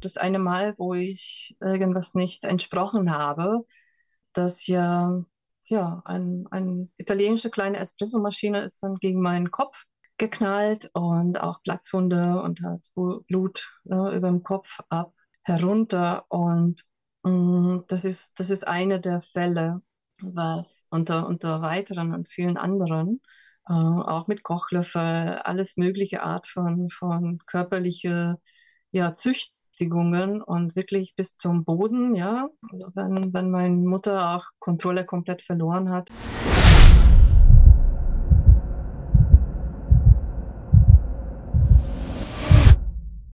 das eine Mal, wo ich irgendwas nicht entsprochen habe, dass ja, ja ein, eine italienische kleine Espressomaschine ist dann gegen meinen Kopf geknallt und auch Platzwunde und hat Blut ne, über dem Kopf ab herunter. Und mh, mm, das, ist, das ist eine der Fälle, was unter, unter weiteren und vielen anderen, äh, auch mit Kochlöffel, alles mögliche Art von, von körperliche ja, Züchtigungen und wirklich bis zum Boden, ja. Also wenn, wenn meine Mutter auch Kontrolle komplett verloren hat.